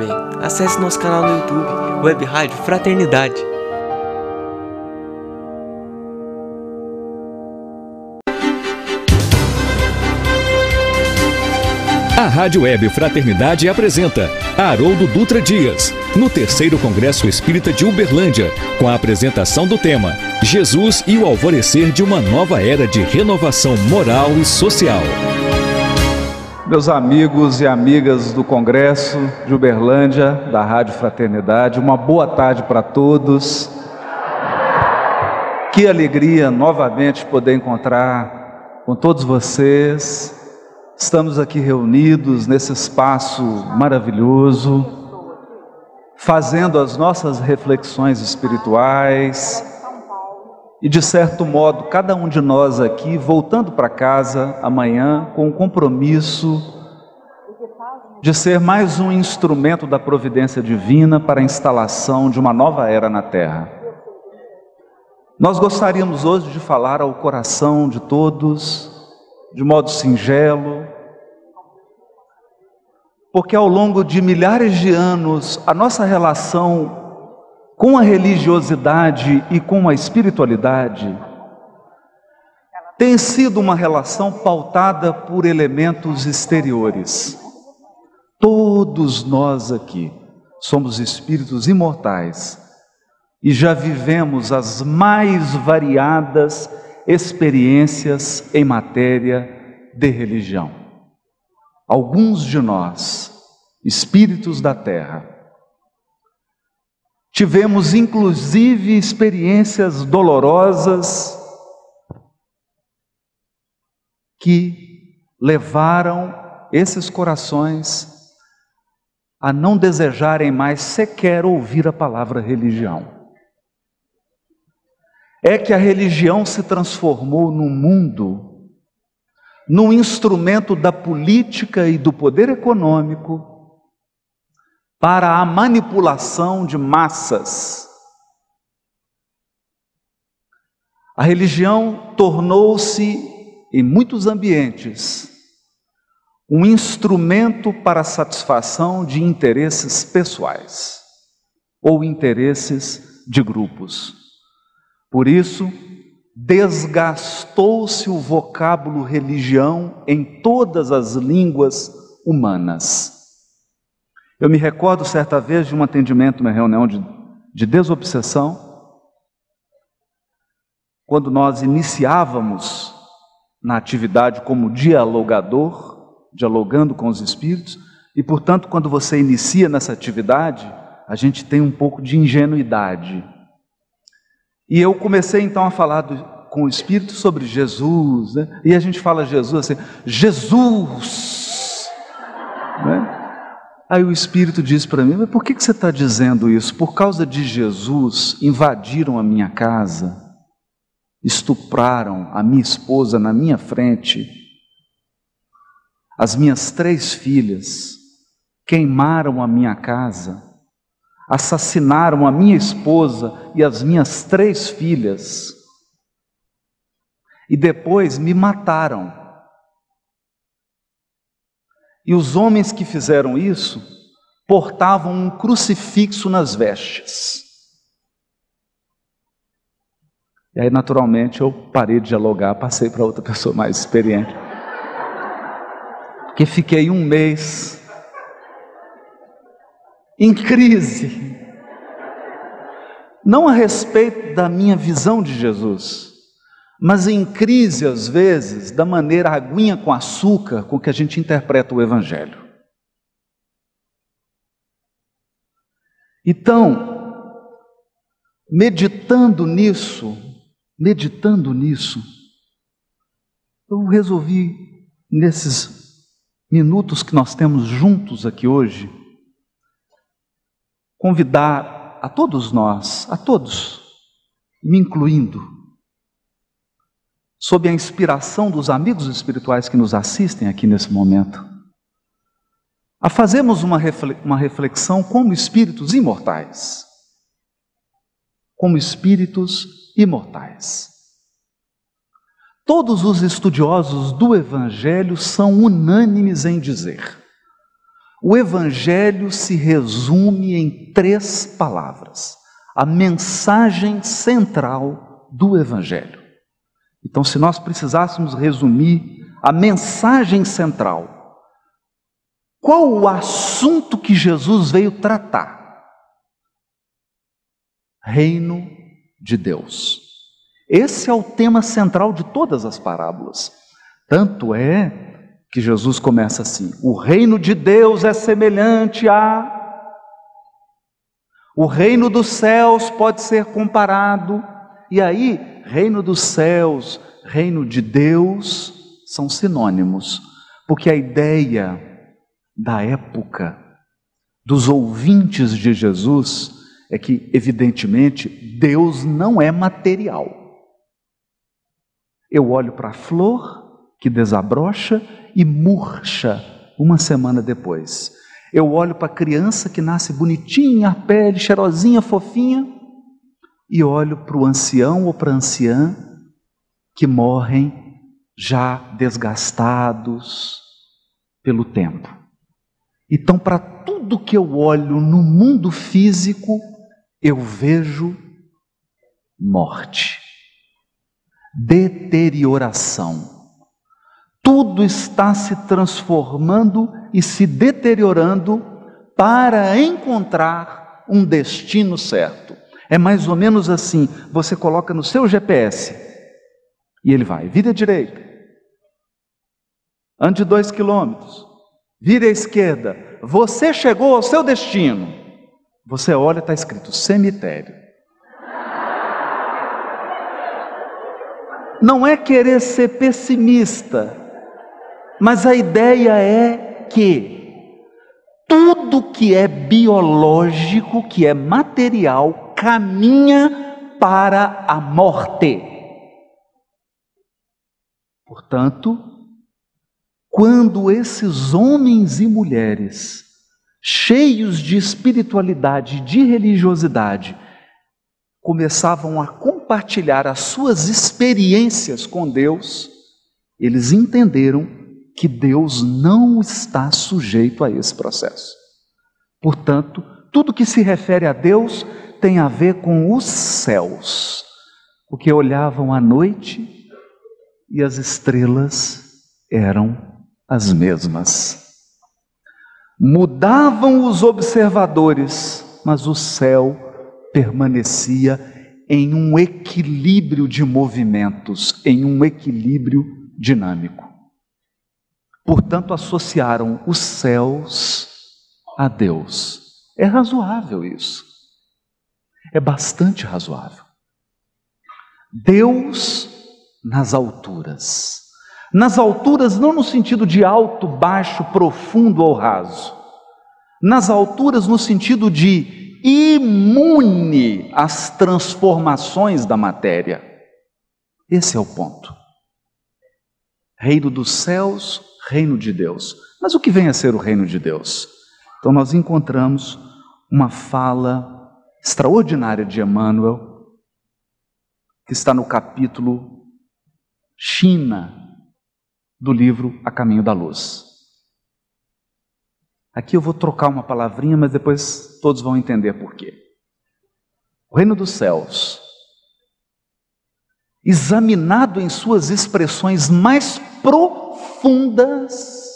Bem, acesse nosso canal no YouTube, Web Rádio Fraternidade. A Rádio Web Fraternidade apresenta Haroldo Dutra Dias, no terceiro Congresso Espírita de Uberlândia, com a apresentação do tema Jesus e o alvorecer de uma nova era de renovação moral e social. Meus amigos e amigas do Congresso de Uberlândia, da Rádio Fraternidade, uma boa tarde para todos. Que alegria novamente poder encontrar com todos vocês Estamos aqui reunidos nesse espaço maravilhoso, fazendo as nossas reflexões espirituais e, de certo modo, cada um de nós aqui voltando para casa amanhã com o compromisso de ser mais um instrumento da providência divina para a instalação de uma nova era na Terra. Nós gostaríamos hoje de falar ao coração de todos de modo singelo, porque ao longo de milhares de anos a nossa relação com a religiosidade e com a espiritualidade tem sido uma relação pautada por elementos exteriores. Todos nós aqui somos espíritos imortais e já vivemos as mais variadas experiências em matéria de religião. Alguns de nós, espíritos da terra, tivemos inclusive experiências dolorosas que levaram esses corações a não desejarem mais sequer ouvir a palavra religião. É que a religião se transformou no mundo num instrumento da política e do poder econômico para a manipulação de massas. A religião tornou-se, em muitos ambientes, um instrumento para a satisfação de interesses pessoais ou interesses de grupos. Por isso, desgastou-se o vocábulo religião em todas as línguas humanas. Eu me recordo certa vez de um atendimento, uma reunião de, de desobsessão, quando nós iniciávamos na atividade como dialogador, dialogando com os espíritos, e portanto, quando você inicia nessa atividade, a gente tem um pouco de ingenuidade. E eu comecei então a falar do, com o Espírito sobre Jesus, né? e a gente fala Jesus assim, Jesus! Né? Aí o Espírito diz para mim, mas por que, que você está dizendo isso? Por causa de Jesus, invadiram a minha casa, estupraram a minha esposa na minha frente, as minhas três filhas, queimaram a minha casa, assassinaram a minha esposa e as minhas três filhas, e depois me mataram. E os homens que fizeram isso portavam um crucifixo nas vestes. E aí, naturalmente, eu parei de dialogar, passei para outra pessoa mais experiente. Porque fiquei um mês em crise. Não a respeito da minha visão de Jesus, mas em crise, às vezes, da maneira aguinha com açúcar com que a gente interpreta o Evangelho. Então, meditando nisso, meditando nisso, eu resolvi, nesses minutos que nós temos juntos aqui hoje, convidar a todos nós, a todos, me incluindo, sob a inspiração dos amigos espirituais que nos assistem aqui nesse momento, a fazermos uma reflexão como espíritos imortais. Como espíritos imortais. Todos os estudiosos do Evangelho são unânimes em dizer: O Evangelho se resume em três palavras. A mensagem central do Evangelho. Então, se nós precisássemos resumir a mensagem central, qual o assunto que Jesus veio tratar? Reino de Deus. Esse é o tema central de todas as parábolas. Tanto é que Jesus começa assim: o reino de Deus é semelhante a. O reino dos céus pode ser comparado. E aí, reino dos céus, reino de Deus são sinônimos, porque a ideia da época dos ouvintes de Jesus é que, evidentemente, Deus não é material. Eu olho para a flor que desabrocha e murcha uma semana depois. Eu olho para a criança que nasce bonitinha, a pele cheirosinha, fofinha, e olho para o ancião ou para a anciã que morrem já desgastados pelo tempo. Então, para tudo que eu olho no mundo físico, eu vejo morte, deterioração tudo está se transformando e se deteriorando para encontrar um destino certo. É mais ou menos assim: você coloca no seu GPS e ele vai, vira à direita, ande dois quilômetros, vire à esquerda, você chegou ao seu destino. Você olha, está escrito cemitério. Não é querer ser pessimista, mas a ideia é que tudo que é biológico, que é material, caminha para a morte. Portanto, quando esses homens e mulheres, cheios de espiritualidade, de religiosidade, começavam a compartilhar as suas experiências com Deus, eles entenderam que Deus não está sujeito a esse processo. Portanto, tudo que se refere a Deus tem a ver com os céus, porque olhavam à noite e as estrelas eram as mesmas. Mudavam os observadores, mas o céu permanecia em um equilíbrio de movimentos, em um equilíbrio dinâmico. Portanto, associaram os céus a Deus. É razoável isso. É bastante razoável. Deus nas alturas. Nas alturas, não no sentido de alto, baixo, profundo ou raso. Nas alturas, no sentido de imune às transformações da matéria. Esse é o ponto. Reino dos céus reino de Deus. Mas o que vem a ser o reino de Deus? Então nós encontramos uma fala extraordinária de Emmanuel, que está no capítulo China do livro A Caminho da Luz. Aqui eu vou trocar uma palavrinha, mas depois todos vão entender por quê. O reino dos céus, examinado em suas expressões mais profundas,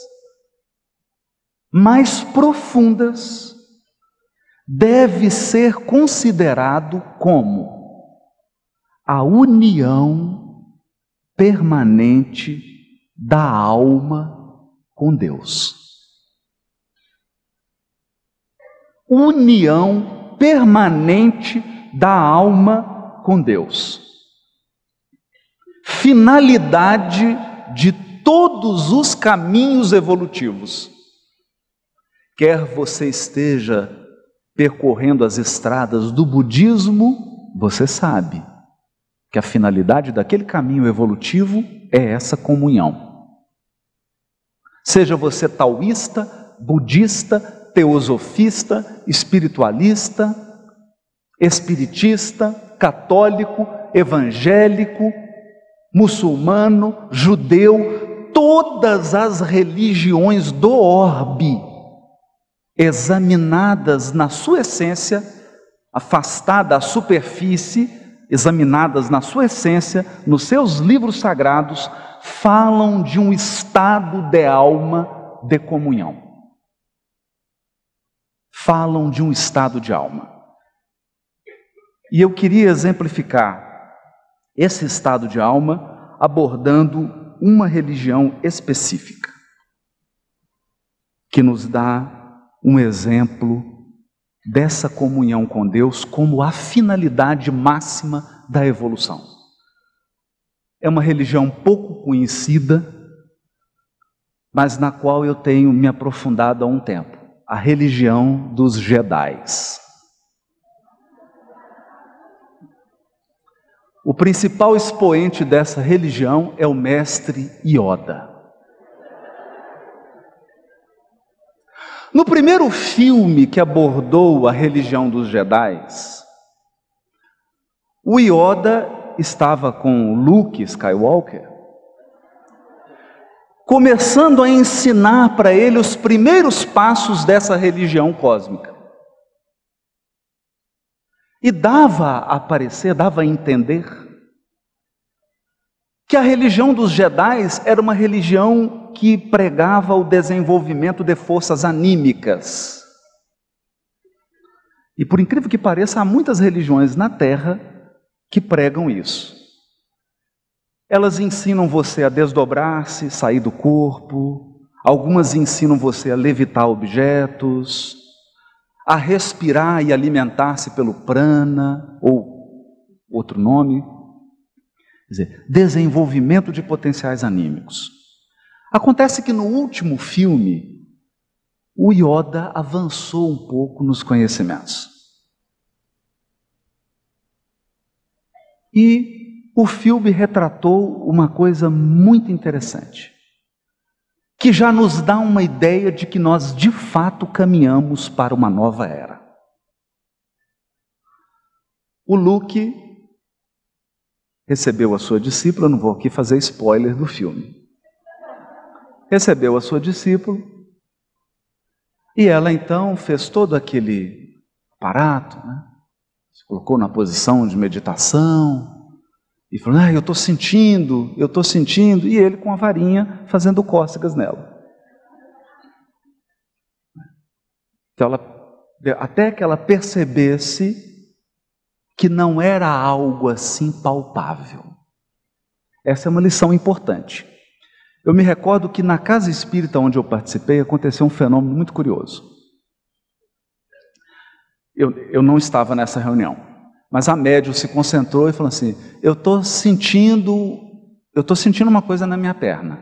mais profundas, deve ser considerado como a união permanente da alma com Deus. União permanente da alma com Deus. Finalidade de todos os caminhos evolutivos. Quer você esteja percorrendo as estradas do budismo, você sabe que a finalidade daquele caminho evolutivo é essa comunhão. Seja você taoísta, budista, teosofista, espiritualista, espiritista, católico, evangélico, muçulmano, judeu, todas as religiões do orbe examinadas na sua essência, afastadas da superfície, examinadas na sua essência, nos seus livros sagrados, falam de um estado de alma de comunhão. Falam de um estado de alma. E eu queria exemplificar esse estado de alma abordando uma religião específica, que nos dá um exemplo dessa comunhão com Deus como a finalidade máxima da evolução. É uma religião pouco conhecida, mas na qual eu tenho me aprofundado há um tempo a religião dos Jedis. O principal expoente dessa religião é o mestre Yoda. No primeiro filme que abordou a religião dos Jedi, o Yoda estava com Luke Skywalker, começando a ensinar para ele os primeiros passos dessa religião cósmica. E dava a parecer, dava a entender, que a religião dos Jedi era uma religião que pregava o desenvolvimento de forças anímicas. E por incrível que pareça, há muitas religiões na Terra que pregam isso. Elas ensinam você a desdobrar-se, sair do corpo, algumas ensinam você a levitar objetos, a respirar e alimentar-se pelo prana, ou outro nome, dizer, desenvolvimento de potenciais anímicos. Acontece que no último filme, o Yoda avançou um pouco nos conhecimentos. E o filme retratou uma coisa muito interessante que já nos dá uma ideia de que nós de fato caminhamos para uma nova era. O Luke recebeu a sua discípula, não vou aqui fazer spoiler do filme. Recebeu a sua discípula e ela então fez todo aquele aparato, né? se colocou na posição de meditação, e falou: ah, eu estou sentindo, eu estou sentindo, e ele com a varinha fazendo cócegas nela. Então ela, até que ela percebesse que não era algo assim palpável. Essa é uma lição importante. Eu me recordo que na casa espírita onde eu participei aconteceu um fenômeno muito curioso. Eu, eu não estava nessa reunião. Mas a médium se concentrou e falou assim: Eu estou sentindo, eu estou sentindo uma coisa na minha perna.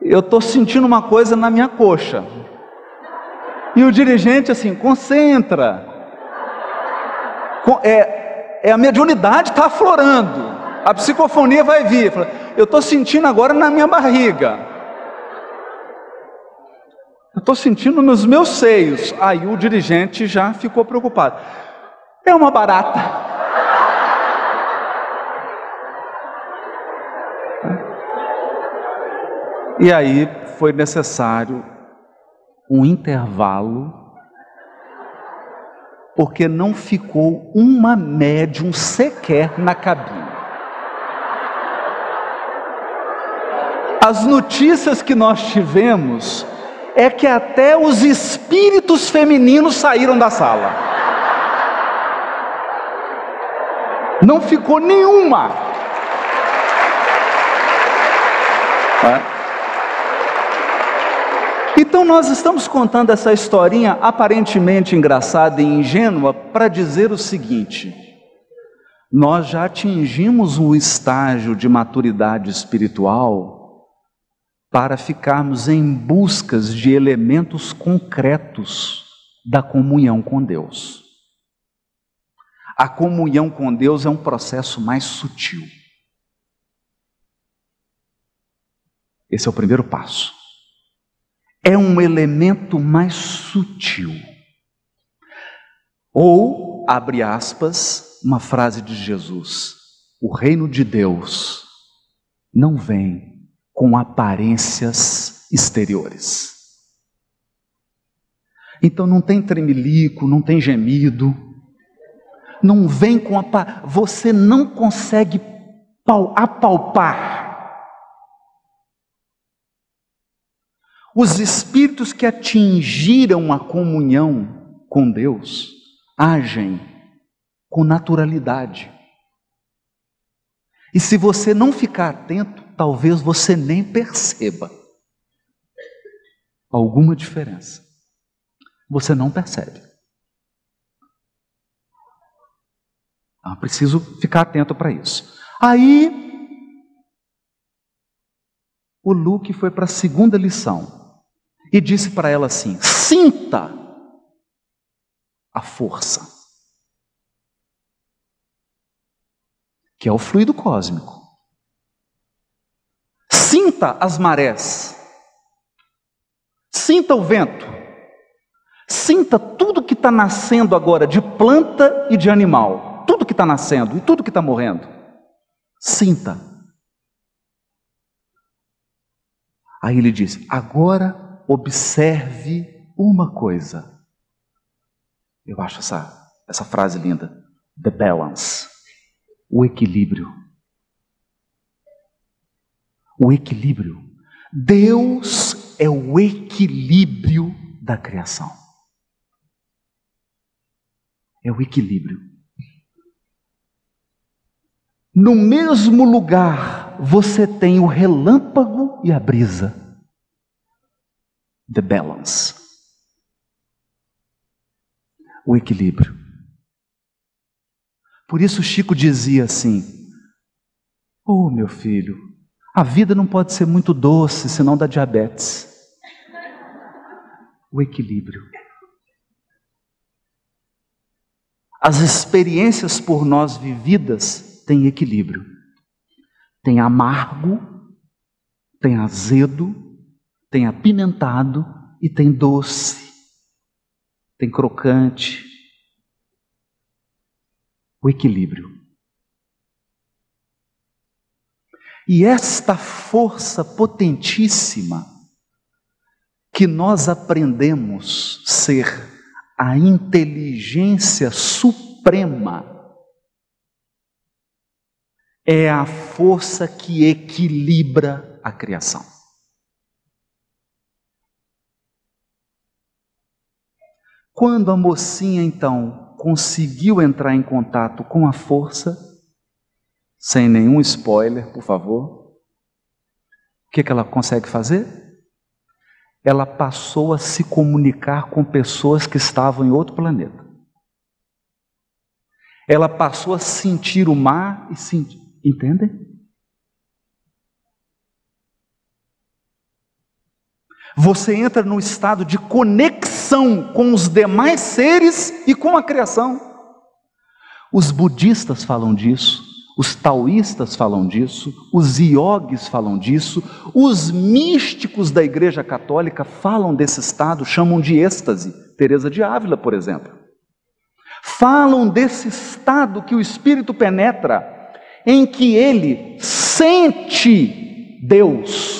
Eu estou sentindo uma coisa na minha coxa. E o dirigente assim, concentra. É, é a mediunidade está aflorando. A psicofonia vai vir. Eu estou sentindo agora na minha barriga. Eu estou sentindo nos meus seios. Aí o dirigente já ficou preocupado. É uma barata. E aí foi necessário um intervalo, porque não ficou uma médium sequer na cabine. As notícias que nós tivemos é que até os espíritos femininos saíram da sala. Não ficou nenhuma. É. Então nós estamos contando essa historinha aparentemente engraçada e ingênua para dizer o seguinte: nós já atingimos um estágio de maturidade espiritual para ficarmos em buscas de elementos concretos da comunhão com Deus. A comunhão com Deus é um processo mais sutil. Esse é o primeiro passo. É um elemento mais sutil. Ou, abre aspas, uma frase de Jesus: o reino de Deus não vem com aparências exteriores. Então não tem tremelico, não tem gemido, não vem com a. Você não consegue apalpar os espíritos que atingiram a comunhão com Deus agem com naturalidade. E se você não ficar atento, talvez você nem perceba alguma diferença. Você não percebe. Ah, preciso ficar atento para isso. Aí, o Luke foi para a segunda lição e disse para ela assim: sinta a força. que é o fluido cósmico. Sinta as marés. Sinta o vento. Sinta tudo que está nascendo agora de planta e de animal. Tudo que está nascendo e tudo que está morrendo. Sinta. Aí ele diz: agora observe uma coisa. Eu acho essa, essa frase linda. The balance o equilíbrio. O equilíbrio. Deus é o equilíbrio da criação. É o equilíbrio. No mesmo lugar, você tem o relâmpago e a brisa. The balance. O equilíbrio. Por isso Chico dizia assim: Oh, meu filho, a vida não pode ser muito doce, senão dá diabetes. O equilíbrio. As experiências por nós vividas têm equilíbrio. Tem amargo, tem azedo, tem apimentado e tem doce, tem crocante, o equilíbrio. E esta força potentíssima que nós aprendemos ser a inteligência suprema é a força que equilibra a criação. Quando a mocinha então conseguiu entrar em contato com a força, sem nenhum spoiler, por favor, o que, que ela consegue fazer? Ela passou a se comunicar com pessoas que estavam em outro planeta. Ela passou a sentir o mar e sentir. Entendem? Você entra no estado de conexão com os demais seres e com a criação. Os budistas falam disso, os taoístas falam disso, os iogues falam disso, os místicos da Igreja Católica falam desse estado, chamam de êxtase. Teresa de Ávila, por exemplo. Falam desse estado que o espírito penetra, em que ele sente Deus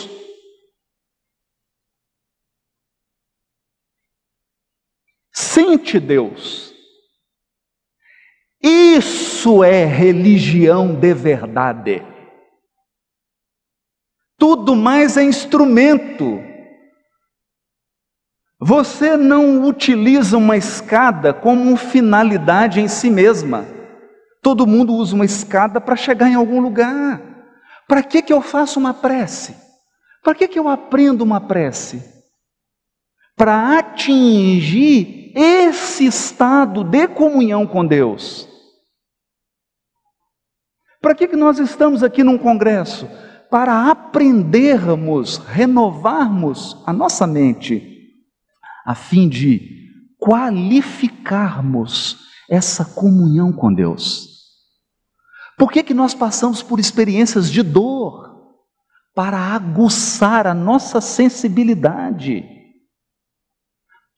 Deus. Isso é religião de verdade. Tudo mais é instrumento. Você não utiliza uma escada como finalidade em si mesma. Todo mundo usa uma escada para chegar em algum lugar. Para que, que eu faço uma prece? Para que, que eu aprendo uma prece? Para atingir esse estado de comunhão com Deus. Para que, que nós estamos aqui num congresso? Para aprendermos, renovarmos a nossa mente, a fim de qualificarmos essa comunhão com Deus. Por que, que nós passamos por experiências de dor? Para aguçar a nossa sensibilidade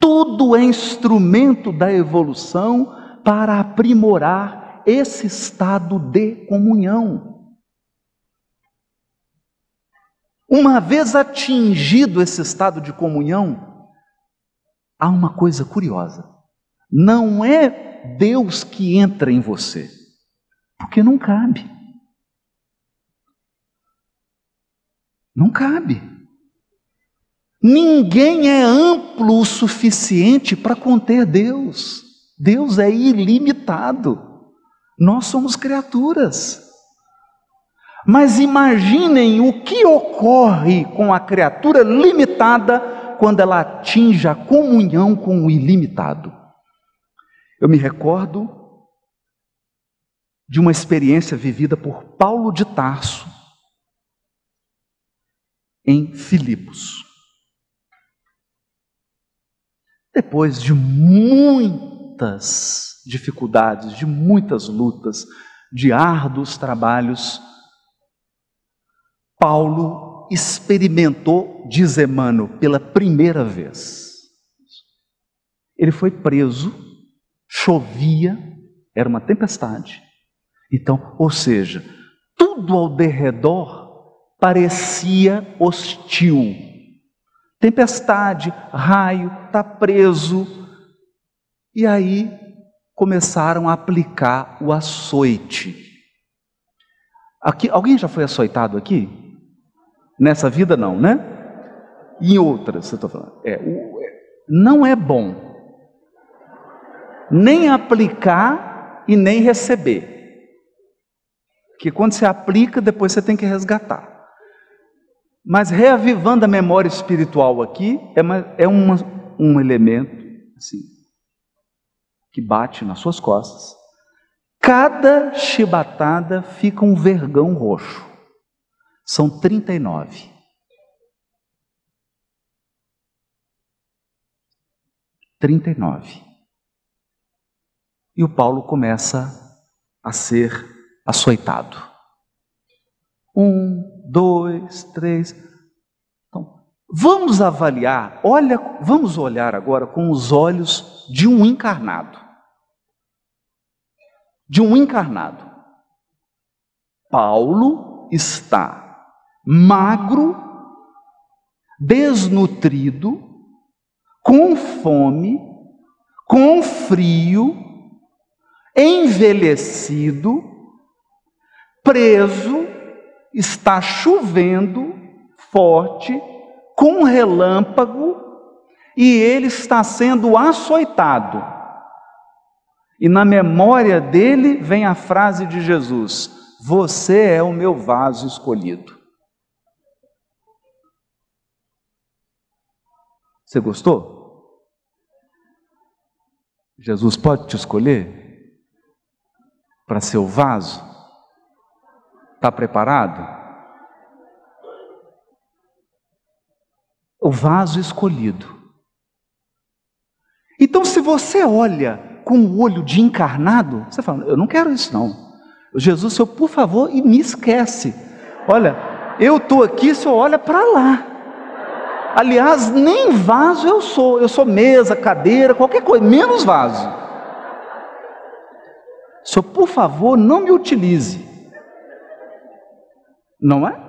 tudo é instrumento da evolução para aprimorar esse estado de comunhão. Uma vez atingido esse estado de comunhão, há uma coisa curiosa. Não é Deus que entra em você, porque não cabe. Não cabe. Ninguém é amplo o suficiente para conter Deus. Deus é ilimitado. Nós somos criaturas. Mas imaginem o que ocorre com a criatura limitada quando ela atinge a comunhão com o ilimitado. Eu me recordo de uma experiência vivida por Paulo de Tarso em Filipos. Depois de muitas dificuldades, de muitas lutas, de árduos trabalhos, Paulo experimentou, diz Emmanuel, pela primeira vez. Ele foi preso, chovia, era uma tempestade. Então, ou seja, tudo ao derredor parecia hostil. Tempestade, raio, está preso. E aí começaram a aplicar o açoite. Aqui, alguém já foi açoitado aqui? Nessa vida não, né? em outras, eu estou falando. É, é, não é bom nem aplicar e nem receber. Que quando você aplica, depois você tem que resgatar. Mas reavivando a memória espiritual aqui, é, uma, é uma, um elemento assim, que bate nas suas costas. Cada chibatada fica um vergão roxo. São 39. Trinta e nove. E o Paulo começa a ser açoitado. Um, dois, três. Então, vamos avaliar, olha, vamos olhar agora com os olhos de um encarnado. De um encarnado. Paulo está magro, desnutrido, com fome, com frio, envelhecido, preso, está chovendo forte, com relâmpago, e ele está sendo açoitado. E na memória dele vem a frase de Jesus: Você é o meu vaso escolhido. Você gostou? Jesus pode te escolher para ser o vaso? Está preparado? O vaso escolhido. Então, se você olha com o olho de encarnado, você fala: Eu não quero isso, não. Jesus, Senhor, por favor, e me esquece. Olha, eu estou aqui, Senhor olha para lá. Aliás, nem vaso eu sou, eu sou mesa, cadeira, qualquer coisa, menos vaso. Senhor, por favor, não me utilize. Não é?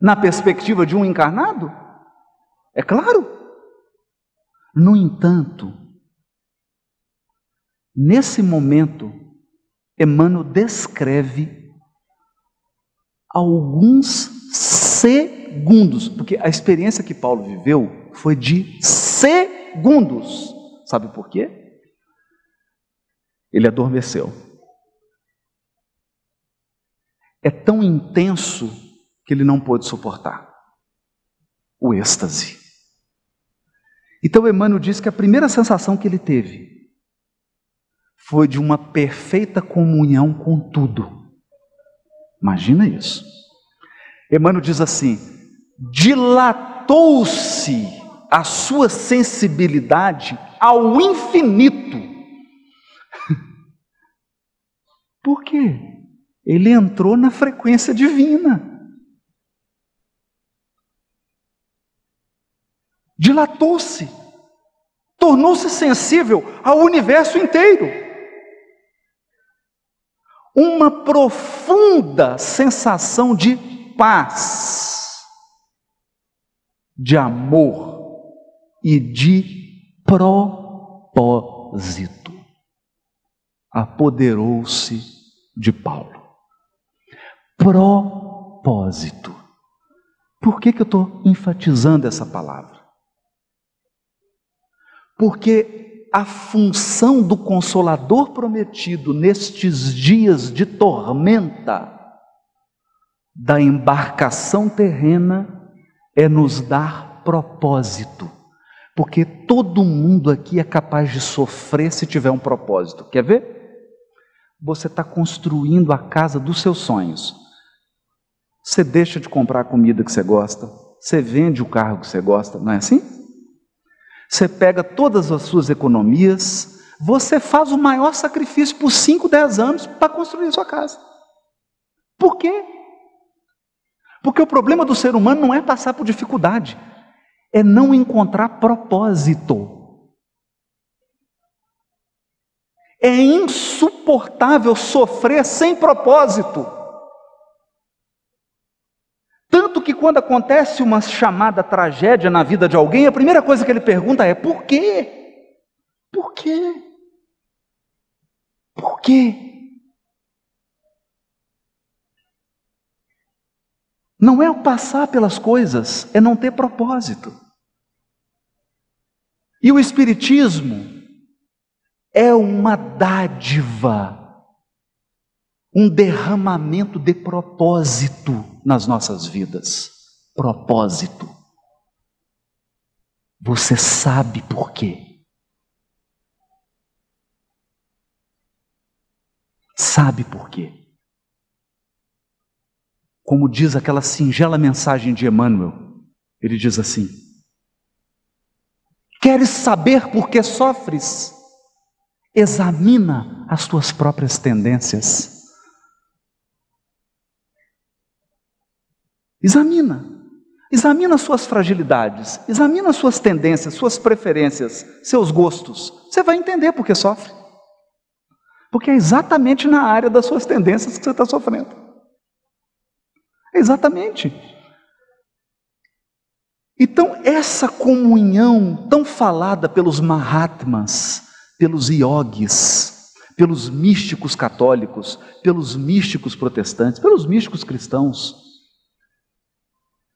Na perspectiva de um encarnado? É claro. No entanto, nesse momento, Emmanuel descreve alguns segundos, porque a experiência que Paulo viveu foi de segundos. Sabe por quê? Ele adormeceu é tão intenso que ele não pôde suportar o êxtase. Então Emmanuel diz que a primeira sensação que ele teve foi de uma perfeita comunhão com tudo. Imagina isso. Emmanuel diz assim: dilatou-se a sua sensibilidade ao infinito. Por quê? Ele entrou na frequência divina. Dilatou-se, tornou-se sensível ao universo inteiro. Uma profunda sensação de paz, de amor e de propósito. Apoderou-se de Paulo. Propósito. Por que, que eu estou enfatizando essa palavra? Porque a função do consolador prometido nestes dias de tormenta da embarcação terrena é nos dar propósito. Porque todo mundo aqui é capaz de sofrer se tiver um propósito. Quer ver? Você está construindo a casa dos seus sonhos. Você deixa de comprar a comida que você gosta, você vende o carro que você gosta, não é assim? Você pega todas as suas economias, você faz o maior sacrifício por 5, 10 anos para construir a sua casa. Por quê? Porque o problema do ser humano não é passar por dificuldade, é não encontrar propósito. É insuportável sofrer sem propósito. Tanto que quando acontece uma chamada tragédia na vida de alguém, a primeira coisa que ele pergunta é: por quê? Por quê? Por quê? Não é o passar pelas coisas, é não ter propósito. E o Espiritismo é uma dádiva, um derramamento de propósito nas nossas vidas. Propósito. Você sabe por quê? Sabe por quê? Como diz aquela singela mensagem de Emmanuel, ele diz assim: Queres saber por que sofres? Examina as tuas próprias tendências. Examina. Examina as suas fragilidades, examina as suas tendências, suas preferências, seus gostos. Você vai entender por que sofre. Porque é exatamente na área das suas tendências que você está sofrendo. É exatamente. Então, essa comunhão tão falada pelos Mahatmas, pelos iogues, pelos místicos católicos, pelos místicos protestantes, pelos místicos cristãos,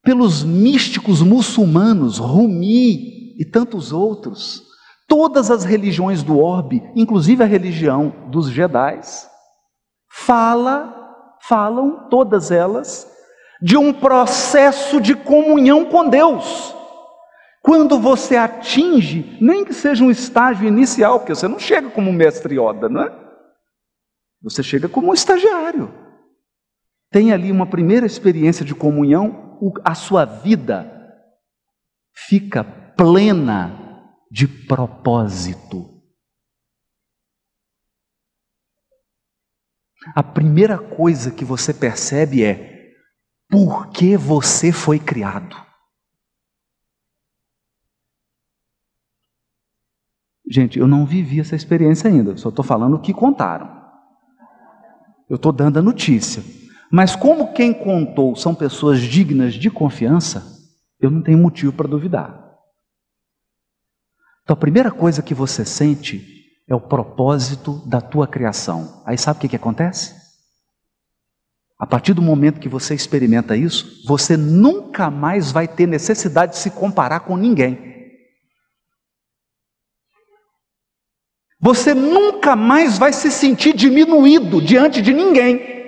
pelos místicos muçulmanos, Rumi e tantos outros, todas as religiões do orbe, inclusive a religião dos Jedis, fala, falam todas elas de um processo de comunhão com Deus. Quando você atinge, nem que seja um estágio inicial, porque você não chega como mestre Yoda, não é? Você chega como um estagiário. Tem ali uma primeira experiência de comunhão, a sua vida fica plena de propósito. A primeira coisa que você percebe é por que você foi criado. Gente, eu não vivi essa experiência ainda, só estou falando o que contaram. Eu estou dando a notícia. Mas como quem contou são pessoas dignas de confiança, eu não tenho motivo para duvidar. Então a primeira coisa que você sente é o propósito da tua criação. Aí sabe o que, que acontece? A partir do momento que você experimenta isso, você nunca mais vai ter necessidade de se comparar com ninguém. Você nunca mais vai se sentir diminuído diante de ninguém,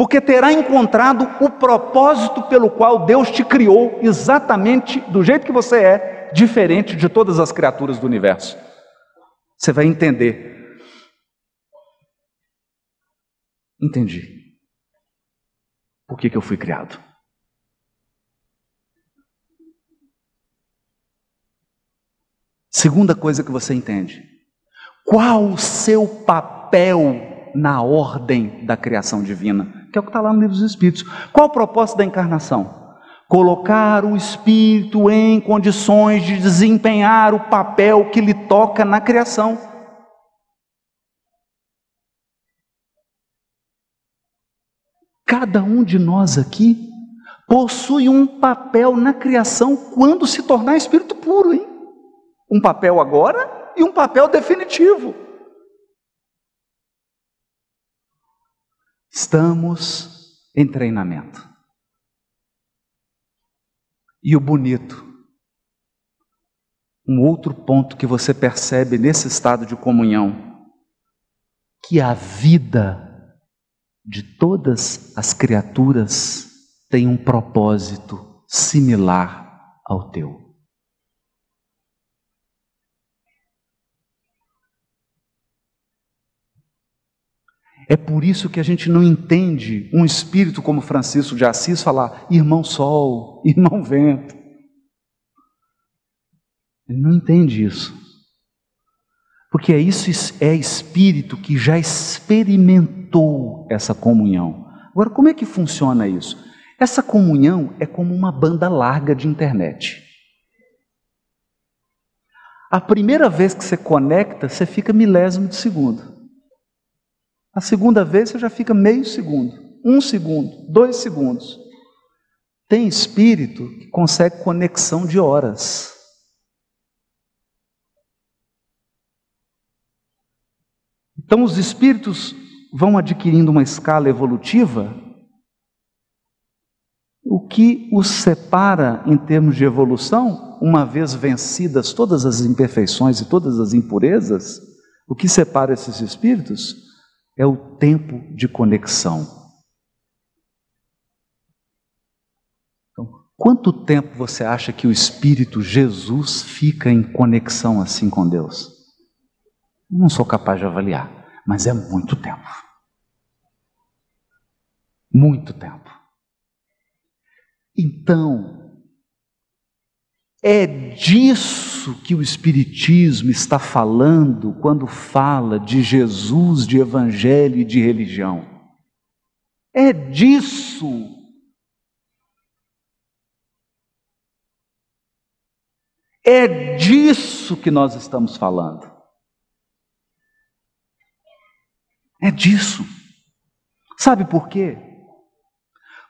porque terá encontrado o propósito pelo qual Deus te criou, exatamente do jeito que você é, diferente de todas as criaturas do universo. Você vai entender. Entendi. Por que, que eu fui criado? Segunda coisa que você entende: qual o seu papel na ordem da criação divina? Que é o que está lá no livro dos Espíritos. Qual o propósito da encarnação? Colocar o espírito em condições de desempenhar o papel que lhe toca na criação. cada um de nós aqui possui um papel na criação quando se tornar espírito puro, hein? Um papel agora e um papel definitivo. Estamos em treinamento. E o bonito, um outro ponto que você percebe nesse estado de comunhão, que a vida de todas as criaturas tem um propósito similar ao teu. É por isso que a gente não entende um espírito como Francisco de Assis falar irmão sol, irmão vento. Ele não entende isso. Porque é isso é espírito que já experimentou essa comunhão. Agora, como é que funciona isso? Essa comunhão é como uma banda larga de internet. A primeira vez que você conecta, você fica milésimo de segundo. A segunda vez você já fica meio segundo, um segundo, dois segundos. Tem espírito que consegue conexão de horas. Então os espíritos vão adquirindo uma escala evolutiva, o que os separa em termos de evolução, uma vez vencidas todas as imperfeições e todas as impurezas, o que separa esses espíritos é o tempo de conexão. Então, quanto tempo você acha que o Espírito Jesus fica em conexão assim com Deus? Não sou capaz de avaliar, mas é muito tempo. Muito tempo. Então, é disso isso que o Espiritismo está falando quando fala de Jesus, de Evangelho e de religião. É disso. É disso que nós estamos falando. É disso. Sabe por quê?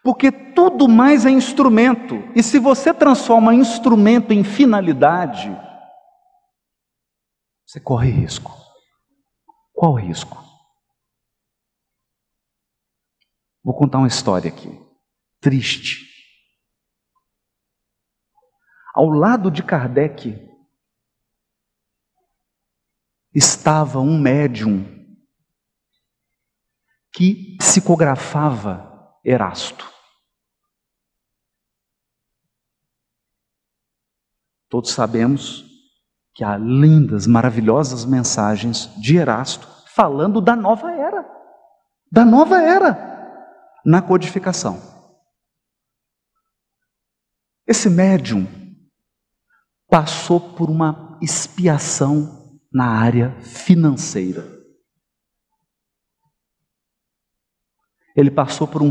Porque tudo mais é instrumento. E se você transforma instrumento em finalidade, você corre risco. Qual o risco? Vou contar uma história aqui, triste. Ao lado de Kardec estava um médium que psicografava Erasto. Todos sabemos que há lindas, maravilhosas mensagens de Erasto falando da nova era. Da nova era na codificação. Esse médium passou por uma expiação na área financeira. Ele passou por um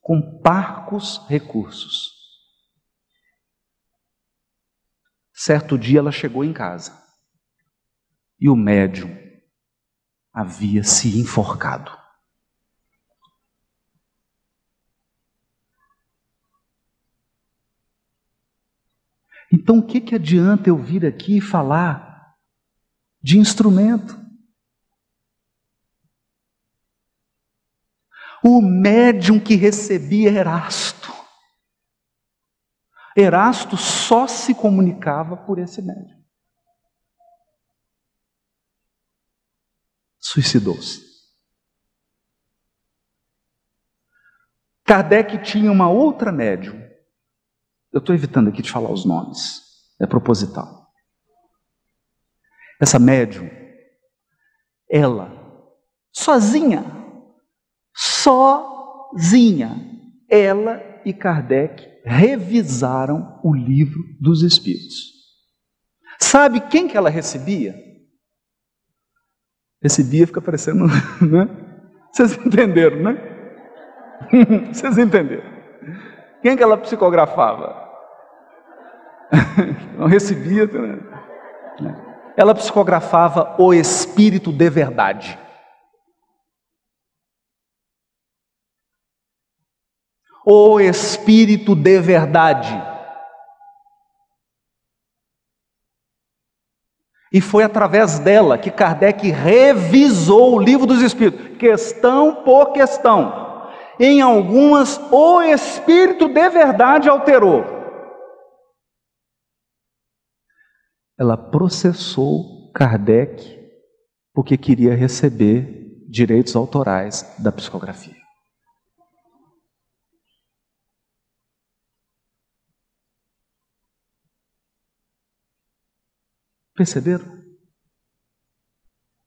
com parcos recursos. Certo dia ela chegou em casa e o médium havia se enforcado. Então, o que, que adianta eu vir aqui falar de instrumento? O médium que recebia Erasto. Erasto só se comunicava por esse médium. Suicidou-se. Kardec tinha uma outra médium. Eu estou evitando aqui de falar os nomes, é proposital. Essa médium, ela, sozinha, sozinha, ela e Kardec revisaram o livro dos Espíritos. Sabe quem que ela recebia? Recebia, fica parecendo, né? Vocês entenderam, né? Vocês entenderam? Quem que ela psicografava? Não recebia. Né? Ela psicografava o Espírito de verdade. O Espírito de verdade. E foi através dela que Kardec revisou o livro dos Espíritos, questão por questão. Em algumas, o Espírito de verdade alterou. Ela processou Kardec porque queria receber direitos autorais da psicografia. Perceberam?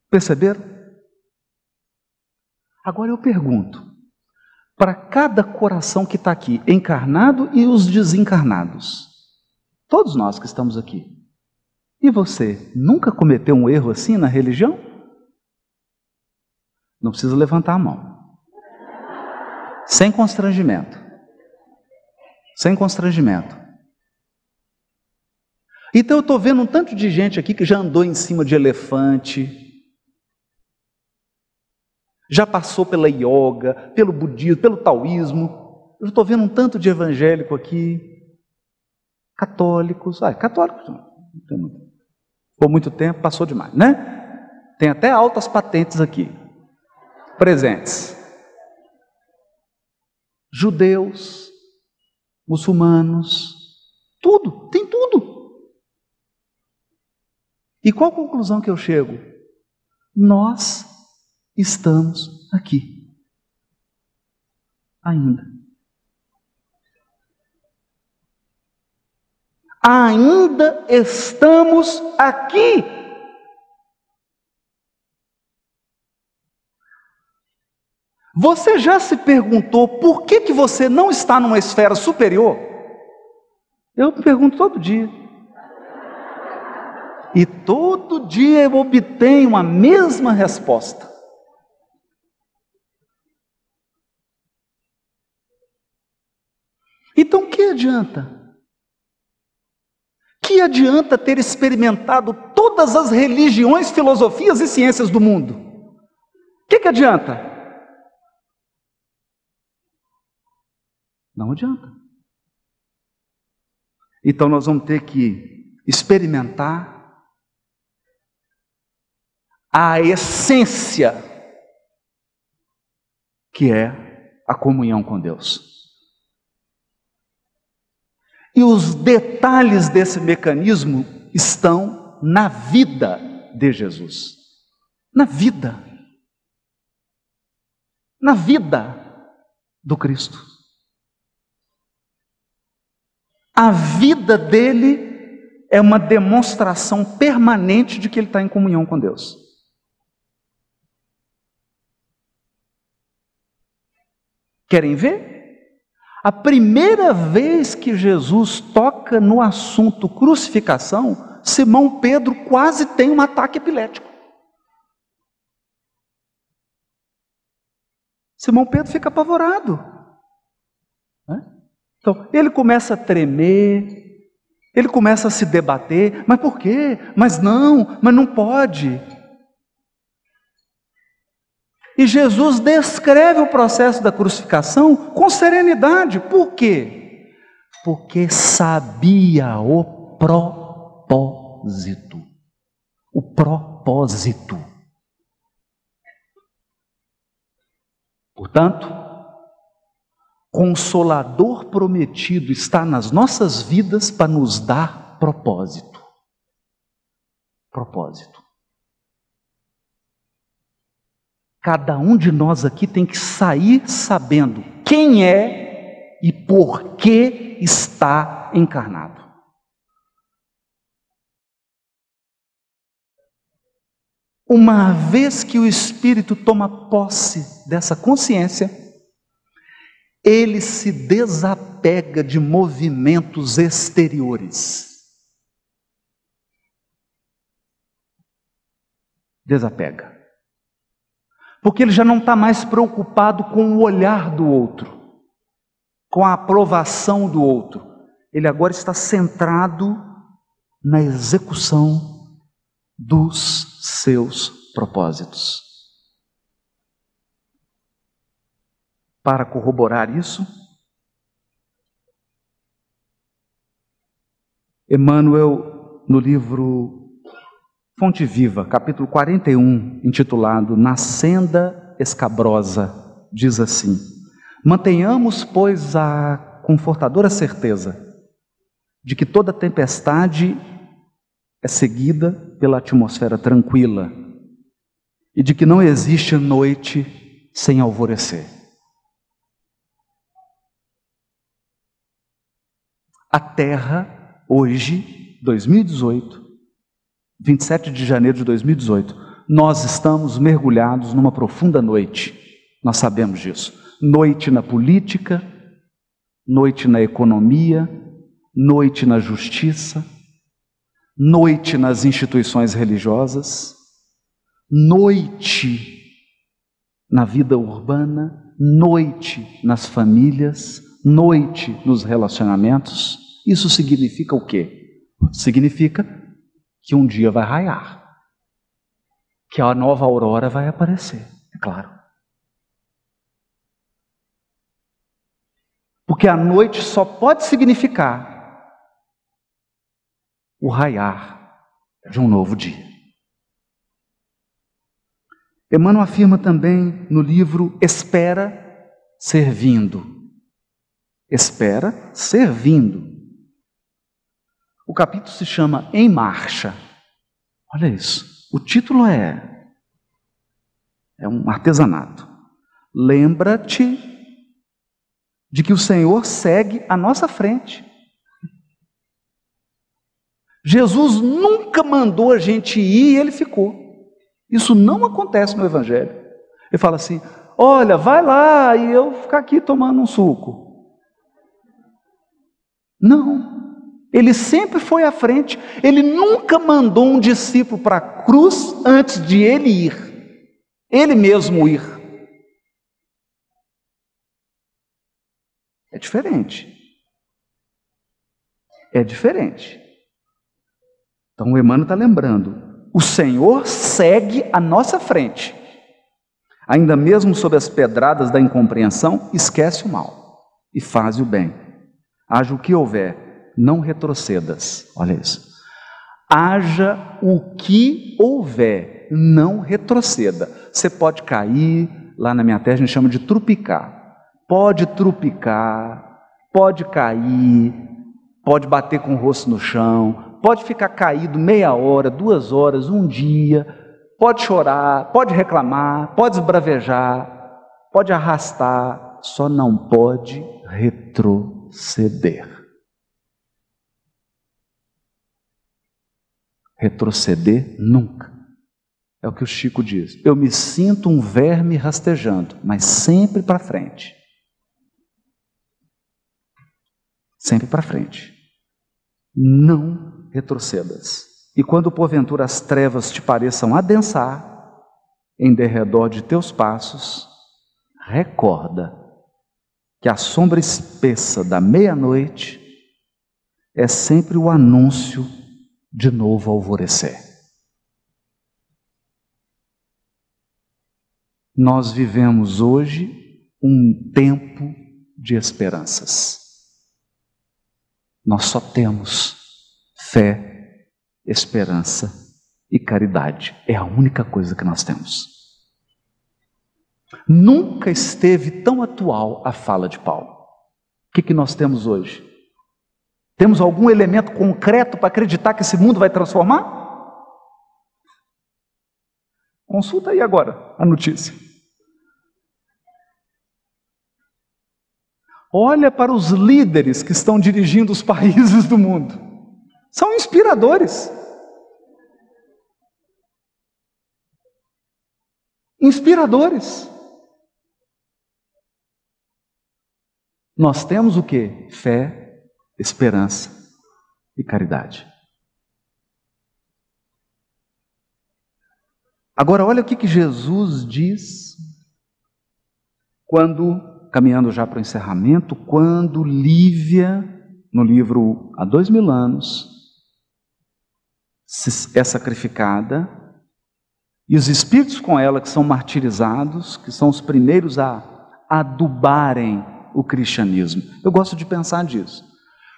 Perceberam? Agora eu pergunto: para cada coração que está aqui, encarnado e os desencarnados, todos nós que estamos aqui, e você nunca cometeu um erro assim na religião? Não precisa levantar a mão. Sem constrangimento. Sem constrangimento. Então eu estou vendo um tanto de gente aqui que já andou em cima de elefante, já passou pela yoga, pelo budismo, pelo taoísmo. Eu estou vendo um tanto de evangélico aqui, católicos. Ah, católicos. Por muito tempo, passou demais, né? Tem até altas patentes aqui, presentes. Judeus, muçulmanos, tudo, tem tudo. E qual conclusão que eu chego? Nós estamos aqui. Ainda. Ainda estamos aqui. Você já se perguntou por que, que você não está numa esfera superior? Eu me pergunto todo dia. E todo dia eu obtenho a mesma resposta. Então, que adianta? Que adianta ter experimentado todas as religiões, filosofias e ciências do mundo? O que, que adianta? Não adianta. Então, nós vamos ter que experimentar a essência que é a comunhão com Deus. E os detalhes desse mecanismo estão na vida de Jesus. Na vida. Na vida do Cristo. A vida dele é uma demonstração permanente de que ele está em comunhão com Deus. Querem ver? A primeira vez que Jesus toca no assunto crucificação, Simão Pedro quase tem um ataque epilético. Simão Pedro fica apavorado. Então, ele começa a tremer, ele começa a se debater, mas por quê? Mas não, mas não pode. E Jesus descreve o processo da crucificação com serenidade. Por quê? Porque sabia o propósito. O propósito. Portanto, Consolador prometido está nas nossas vidas para nos dar propósito. Propósito. Cada um de nós aqui tem que sair sabendo quem é e por que está encarnado. Uma vez que o espírito toma posse dessa consciência, ele se desapega de movimentos exteriores. Desapega porque ele já não está mais preocupado com o olhar do outro. com a aprovação do outro. Ele agora está centrado na execução dos seus propósitos. Para corroborar isso, Emmanuel, no livro Fonte Viva, capítulo 41, intitulado Na Senda Escabrosa, diz assim: Mantenhamos, pois, a confortadora certeza de que toda tempestade é seguida pela atmosfera tranquila e de que não existe noite sem alvorecer. A Terra, hoje, 2018, 27 de janeiro de 2018, nós estamos mergulhados numa profunda noite. Nós sabemos disso. Noite na política, noite na economia, noite na justiça, noite nas instituições religiosas, noite na vida urbana, noite nas famílias, noite nos relacionamentos. Isso significa o quê? Significa que um dia vai raiar, que a nova aurora vai aparecer, é claro. Porque a noite só pode significar o raiar de um novo dia. Emmanuel afirma também no livro Espera Servindo. Espera servindo. O capítulo se chama Em Marcha. Olha isso. O título é é um artesanato. Lembra-te de que o Senhor segue à nossa frente. Jesus nunca mandou a gente ir e ele ficou. Isso não acontece no Evangelho. Ele fala assim: olha, vai lá e eu ficar aqui tomando um suco. Não. Ele sempre foi à frente. Ele nunca mandou um discípulo para a cruz antes de ele ir. Ele mesmo ir. É diferente. É diferente. Então o Emmanuel está lembrando: o Senhor segue à nossa frente. Ainda mesmo sob as pedradas da incompreensão, esquece o mal e faz o bem. Haja o que houver, não retrocedas. Olha isso. Haja o que houver, não retroceda. Você pode cair, lá na minha terra a gente chama de trupicar. Pode trupicar, pode cair, pode bater com o rosto no chão, pode ficar caído meia hora, duas horas, um dia, pode chorar, pode reclamar, pode esbravejar, pode arrastar, só não pode retroceder. Retroceder nunca. É o que o Chico diz. Eu me sinto um verme rastejando, mas sempre para frente. Sempre para frente. Não retrocedas. E quando porventura as trevas te pareçam adensar em derredor de teus passos, recorda que a sombra espessa da meia-noite é sempre o anúncio de novo alvorecer. Nós vivemos hoje um tempo de esperanças. Nós só temos fé, esperança e caridade. É a única coisa que nós temos. Nunca esteve tão atual a fala de Paulo. O que, que nós temos hoje? Temos algum elemento concreto para acreditar que esse mundo vai transformar? Consulta aí agora a notícia. Olha para os líderes que estão dirigindo os países do mundo são inspiradores. Inspiradores. Nós temos o que? Fé, esperança e caridade. Agora, olha o que, que Jesus diz quando caminhando já para o encerramento, quando Lívia, no livro Há Dois Mil Anos, é sacrificada, e os espíritos com ela que são martirizados, que são os primeiros a adubarem o cristianismo. Eu gosto de pensar disso,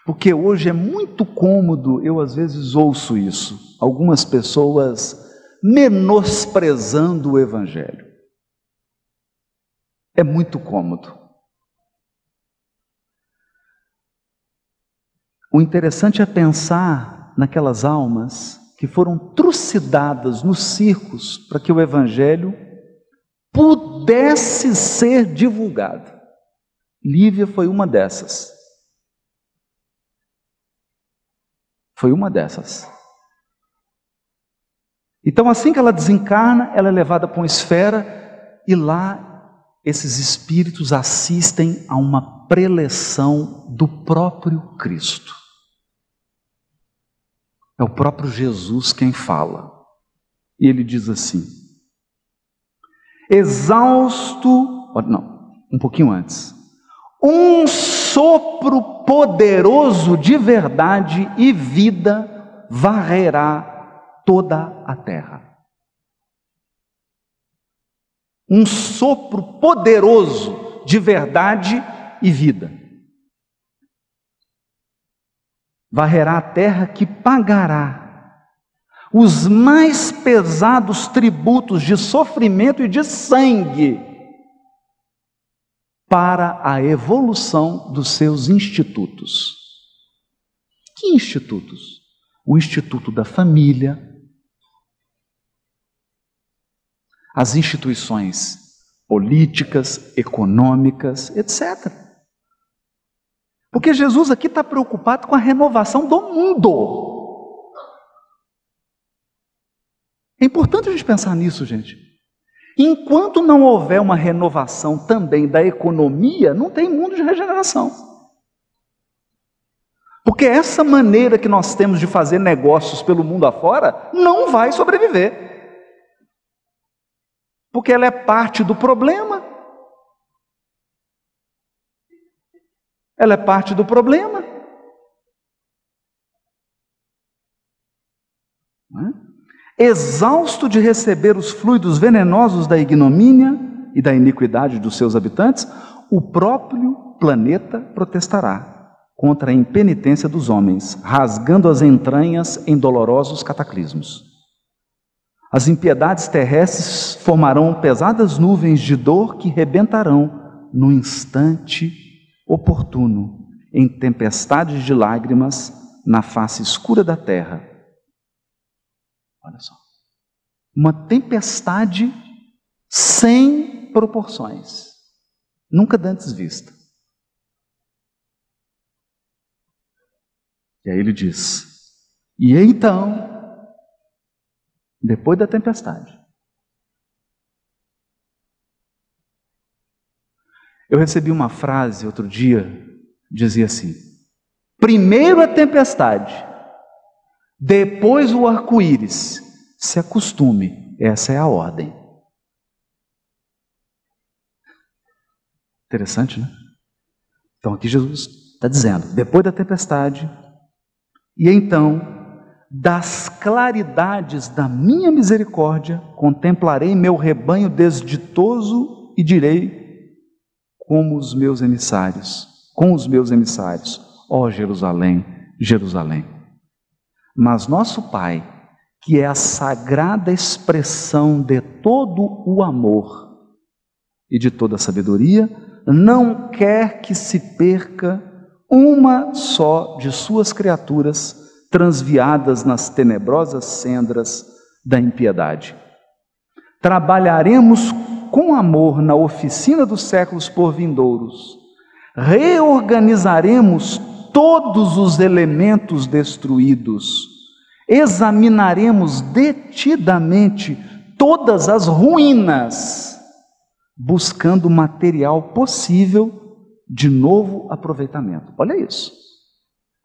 porque hoje é muito cômodo, eu às vezes ouço isso, algumas pessoas menosprezando o evangelho. É muito cômodo. O interessante é pensar naquelas almas que foram trucidadas nos circos para que o Evangelho pudesse ser divulgado. Lívia foi uma dessas. Foi uma dessas. Então, assim que ela desencarna, ela é levada para uma esfera e lá esses espíritos assistem a uma preleção do próprio Cristo. É o próprio Jesus quem fala. E ele diz assim: exausto, não, um pouquinho antes, um sopro poderoso de verdade e vida varrerá toda a terra um sopro poderoso de verdade e vida. Varrerá a terra que pagará os mais pesados tributos de sofrimento e de sangue para a evolução dos seus institutos. Que institutos? O Instituto da Família, as instituições políticas, econômicas, etc. Porque Jesus aqui está preocupado com a renovação do mundo. É importante a gente pensar nisso, gente. Enquanto não houver uma renovação também da economia, não tem mundo de regeneração. Porque essa maneira que nós temos de fazer negócios pelo mundo afora não vai sobreviver porque ela é parte do problema. Ela é parte do problema. É? Exausto de receber os fluidos venenosos da ignomínia e da iniquidade dos seus habitantes, o próprio planeta protestará contra a impenitência dos homens, rasgando as entranhas em dolorosos cataclismos. As impiedades terrestres formarão pesadas nuvens de dor que rebentarão no instante oportuno, em tempestades de lágrimas na face escura da terra. Olha só. Uma tempestade sem proporções, nunca dantes vista. E aí ele diz: E então depois da tempestade. Eu recebi uma frase outro dia, dizia assim: primeiro a tempestade, depois o arco-íris. Se acostume, essa é a ordem. Interessante, né? Então aqui Jesus está dizendo: depois da tempestade, e então das claridades da minha misericórdia, contemplarei meu rebanho desditoso e direi, como os meus emissários, com os meus emissários, ó Jerusalém, Jerusalém. Mas nosso Pai, que é a sagrada expressão de todo o amor e de toda a sabedoria, não quer que se perca uma só de suas criaturas transviadas nas tenebrosas sendas da impiedade. Trabalharemos com amor na oficina dos séculos por vindouros. Reorganizaremos todos os elementos destruídos. Examinaremos detidamente todas as ruínas, buscando material possível de novo aproveitamento. Olha isso.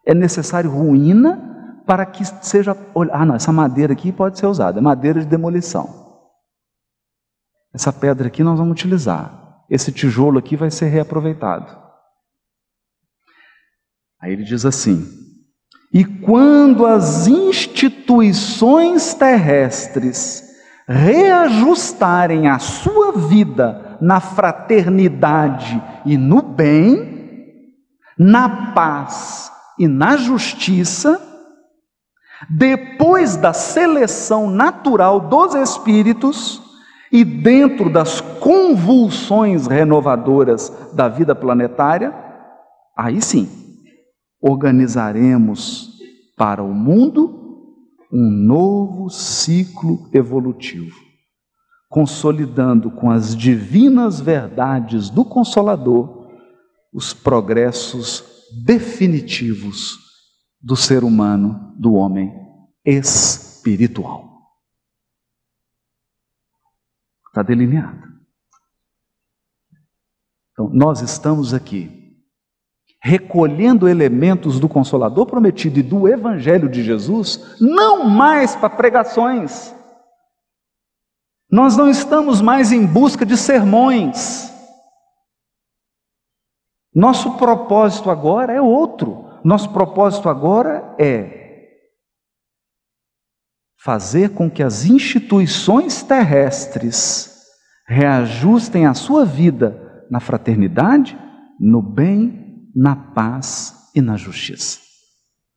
É necessário ruína para que seja. Ah, não, essa madeira aqui pode ser usada, é madeira de demolição. Essa pedra aqui nós vamos utilizar. esse tijolo aqui vai ser reaproveitado. Aí ele diz assim: e quando as instituições terrestres reajustarem a sua vida na fraternidade e no bem, na paz e na justiça, depois da seleção natural dos espíritos e dentro das convulsões renovadoras da vida planetária, aí sim, organizaremos para o mundo um novo ciclo evolutivo, consolidando com as divinas verdades do Consolador os progressos definitivos do ser humano, do homem espiritual. Está delineado. Então, nós estamos aqui recolhendo elementos do Consolador prometido e do Evangelho de Jesus, não mais para pregações. Nós não estamos mais em busca de sermões. Nosso propósito agora é outro. Nosso propósito agora é fazer com que as instituições terrestres reajustem a sua vida na fraternidade, no bem na paz e na justiça.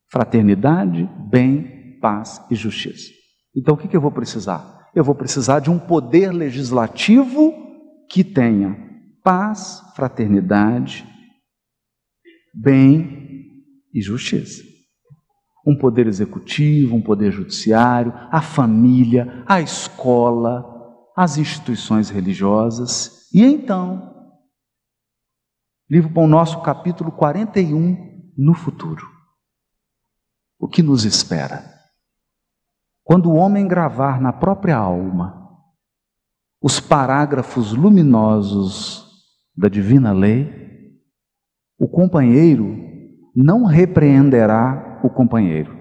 Fraternidade, bem, paz e justiça. Então o que, eu vou precisar? Eu vou precisar de um poder legislativo que tenha paz, fraternidade, bem e justiça. Um poder executivo, um poder judiciário, a família, a escola, as instituições religiosas. E então, Livro Pão Nosso, capítulo 41, no futuro. O que nos espera? Quando o homem gravar na própria alma os parágrafos luminosos da divina lei, o companheiro não repreenderá o companheiro.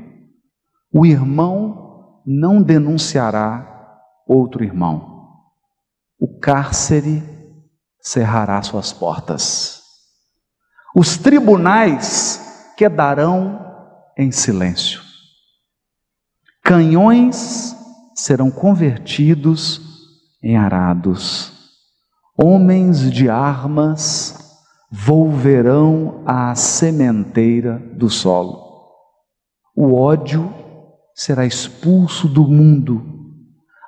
O irmão não denunciará outro irmão. O cárcere cerrará suas portas. Os tribunais quedarão em silêncio. Canhões serão convertidos em arados. Homens de armas volverão à sementeira do solo. O ódio será expulso do mundo.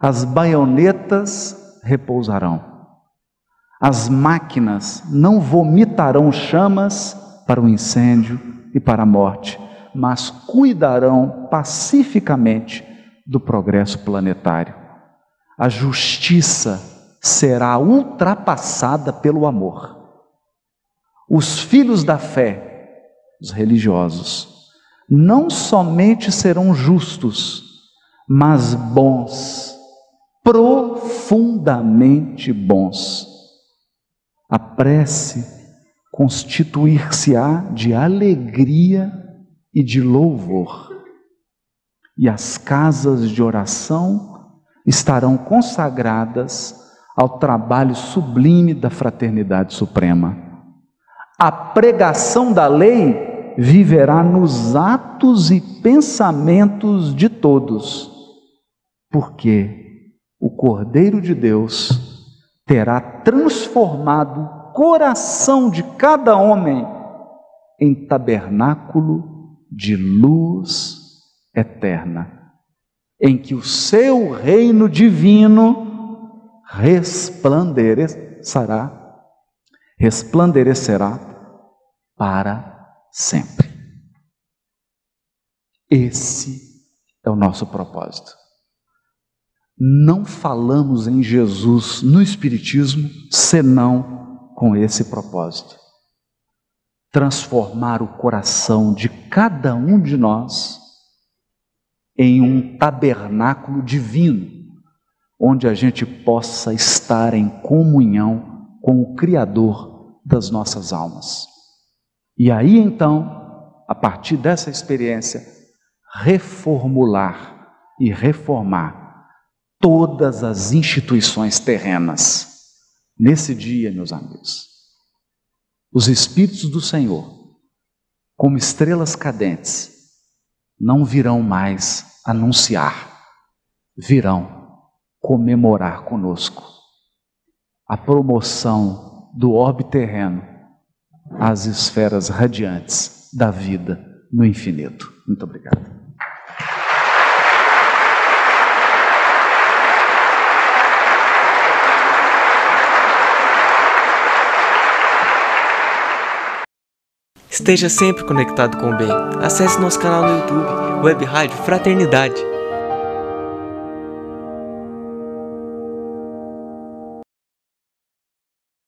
As baionetas repousarão. As máquinas não vomitarão chamas para o incêndio e para a morte, mas cuidarão pacificamente do progresso planetário. A justiça será ultrapassada pelo amor. Os filhos da fé, os religiosos, não somente serão justos, mas bons, profundamente bons a prece constituir-se-á de alegria e de louvor, e as casas de oração estarão consagradas ao trabalho sublime da fraternidade suprema. A pregação da lei viverá nos atos e pensamentos de todos, porque o Cordeiro de Deus terá transformado o coração de cada homem em tabernáculo de luz eterna, em que o seu reino divino resplandecerá, resplandecerá para sempre. Esse é o nosso propósito não falamos em Jesus no Espiritismo senão com esse propósito: transformar o coração de cada um de nós em um tabernáculo divino, onde a gente possa estar em comunhão com o Criador das nossas almas. E aí então, a partir dessa experiência, reformular e reformar todas as instituições terrenas, Nesse dia, meus amigos, os Espíritos do Senhor, como estrelas cadentes, não virão mais anunciar, virão comemorar conosco a promoção do orbe terreno às esferas radiantes da vida no infinito. Muito obrigado. Esteja sempre conectado com o bem. Acesse nosso canal no YouTube, Web Rádio Fraternidade.